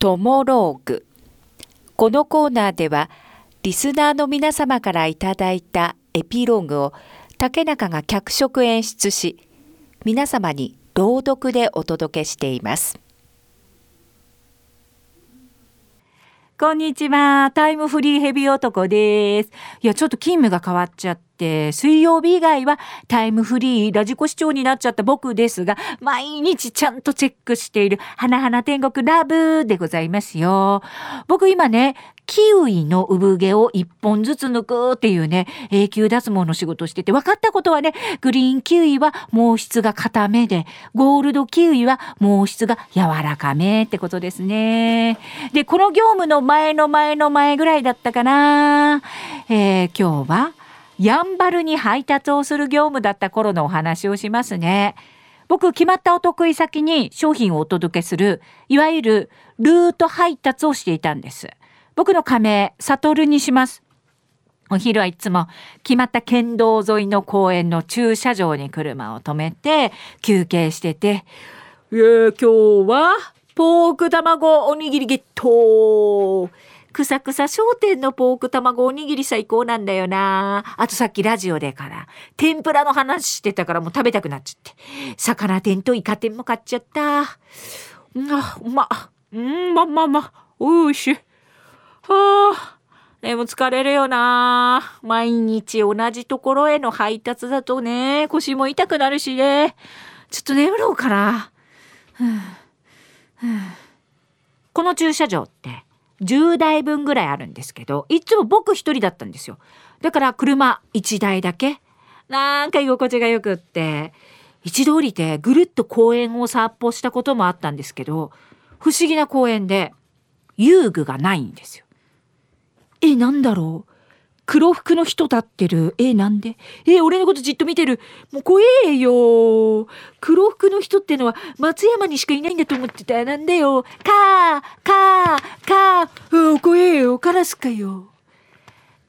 トモローグこのコーナーではリスナーの皆様からいただいたエピローグを竹中が脚色演出し皆様に朗読でお届けしていますこんにちは。タイムフリーヘビ男です。いや、ちょっと勤務が変わっちゃって、水曜日以外はタイムフリーラジコ視聴になっちゃった僕ですが、毎日ちゃんとチェックしている、花々天国ラブでございますよ。僕今ね、キウイの産毛を一本ずつ抜くっていうね、永久脱毛の仕事をしてて、分かったことはね、グリーンキウイは毛質が固めで、ゴールドキウイは毛質が柔らかめってことですね。で、この業務の前の前の前ぐらいだったかな。えー、今日は、やんばるに配達をする業務だった頃のお話をしますね。僕決まったお得意先に商品をお届けするいわゆるルート配達をしていたんです。僕の仮名、サトルにします。お昼はいつも決まった県道沿いの公園の駐車場に車を止めて休憩してて、えー、今日はポーク卵おにぎりゲットくさくさ商店のポーク卵おにぎり最高なんだよな。あとさっきラジオでから、天ぷらの話してたからもう食べたくなっちゃって。魚天とイカ天も買っちゃった。うん、あ、うま、うん、ま、ま、ま、おいしい。はあ、でも疲れるよな。毎日同じところへの配達だとね、腰も痛くなるしね。ちょっと眠ろうかな。この駐車場って10台分ぐらいあるんですけど、いつも僕一人だったんですよ。だから車1台だけ。なんか居心地がよくって、一度降りてぐるっと公園を散歩したこともあったんですけど、不思議な公園で遊具がないんですよ。え、なんだろう？黒服の人立ってる。え、なんで？え、俺のことじっと見てる。もう怖えよ。黒服の人ってのは松山にしかいないんだと思ってた。なんだよ。かー、かー、かー。うん、怖えよ。カラスかよ。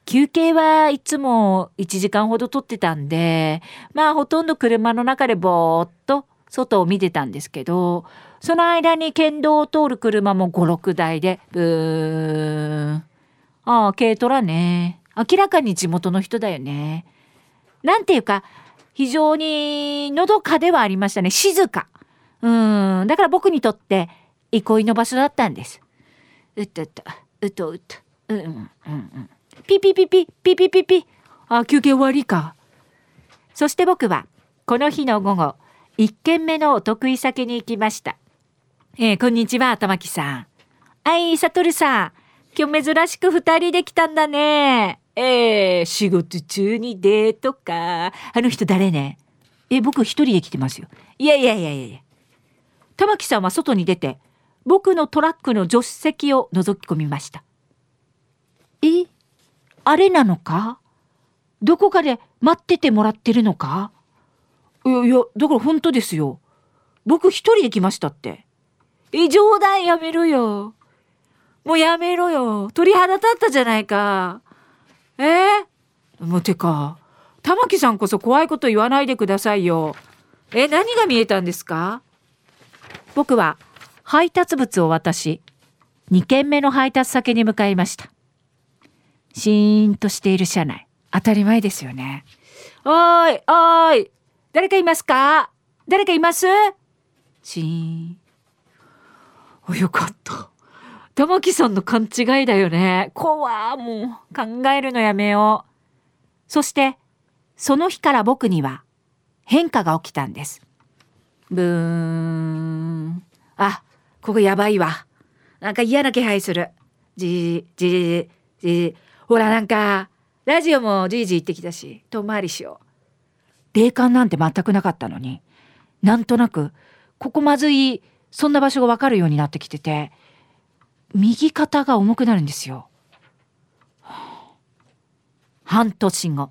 休憩はいつも1時間ほど取ってたんで、まあほとんど車の中でぼーっと外を見てたんですけど、その間に県道を通る車も5、6台で、ブーン。ああ、軽トラね。明らかに地元の人だよね。なんていうか、非常にのどかではありましたね。静か。うん。だから僕にとって憩いの場所だったんです。うっとうと、うとうと。うんうんうん。ピピピピ、ピピピピ。あ、休憩終わりか。そして僕は、この日の午後、一軒目のお得意先に行きました。えー、こんにちは、玉木さん。はい、サトルさん。今日珍しく二人で来たんだね。えー、仕事中にデートか。あの人誰ね？え、僕一人で来てますよ。いやいやいやいやいや玉木さんは外に出て、僕のトラックの助手席を覗き込みました。えあれなのか？どこかで待っててもらってるのか？いやいや、だから本当ですよ。僕一人で来ましたって。え、冗談やめろよ。もうやめろよ。鳥肌立ったじゃないか。え？ー、もうてか、玉木さんこそ怖いこと言わないでくださいよ。え、何が見えたんですか？僕は配達物を渡し、2軒目の配達先に向かいました。シーンとしている車内。当たり前ですよね。おーい、おーい、誰かいますか？誰かいます？シーン。お、よかった。玉木さんの勘違いだよね。怖もう考えるのやめよう。そして、その日から僕には変化が起きたんです。ブーン。あ、ここやばいわ。なんか嫌な気配する。じじじじじほらなんか、ラジオもじいじ言ってきたし、遠回りしよう。霊感なんて全くなかったのに、なんとなく、ここまずい、そんな場所がわかるようになってきてて、右肩が重くなるんですよ。半年後。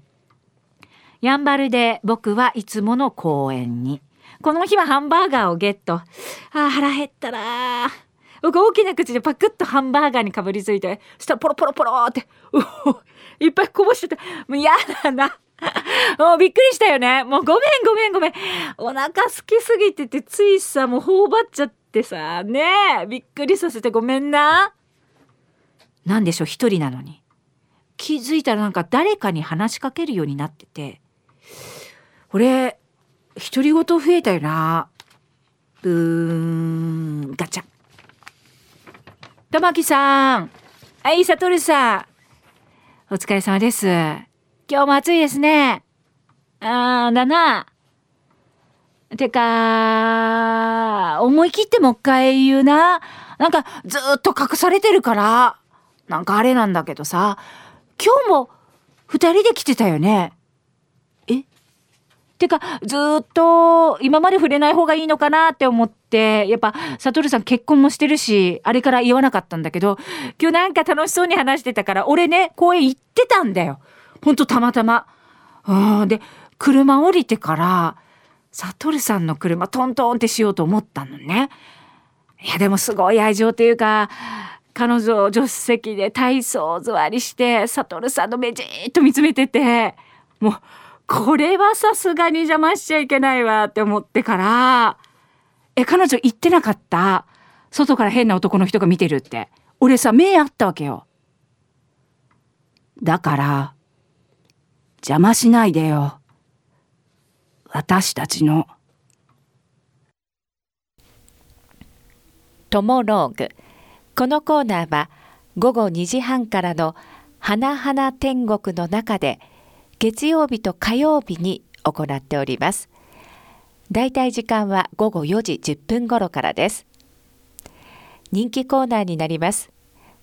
やんばるで僕はいつもの公園に。この日はハンバーガーをゲット。ああ、腹減ったな僕大きな口でパクッとハンバーガーにかぶりついて、そしたらポロポロポロって、ういっぱいこぼしてて、もう嫌だな。もうびっくりしたよね。もうごめんごめんごめん。お腹空きすぎてて、ついさ、もう頬張っちゃって、ってさねえびっくりさせてごめんな。なんでしょう一人なのに。気づいたらなんか誰かに話しかけるようになってて。俺独り言増えたよな。ブーンガチャ。玉木さん。はい悟さん。お疲れ様です。今日も暑いですね。あーだな。てか思い切ってもう一回言うな。なんかずっと隠されてるからなんかあれなんだけどさ。今日も二人で来てたよね。え？てかずっと今まで触れない方がいいのかなって思ってやっぱ悟さん結婚もしてるしあれから言わなかったんだけど今日なんか楽しそうに話してたから俺ね公園行ってたんだよ。ほんとたまたま。うんで車降りてから悟さんの車トントンってしようと思ったのね。いやでもすごい愛情っていうか彼女を助手席で体操座りして悟さんの目じっと見つめててもうこれはさすがに邪魔しちゃいけないわって思ってからえ彼女言ってなかった？外から変な男の人が見てるって。俺さ目あったわけよ。だから邪魔しないでよ。私たちの。トモローグ。このコーナーは午後2時半からの花々天国の中で月曜日と火曜日に行っております。だいたい時間は午後4時10分頃からです。人気コーナーになります。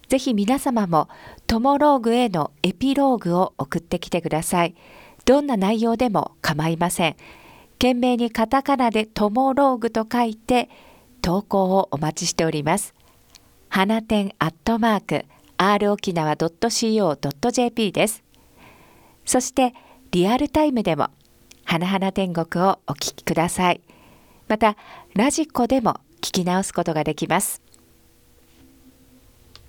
ぜひ皆様もトモローグへのエピローグを送ってきてください。どんな内容でも構いません。懸命にカタカナでトモローグと書いて投稿をお待ちしております。花店アットマーク r 沖縄 .co.jp です。そしてリアルタイムでも花々天国をお聞きください。またラジコでも聞き直すことができます。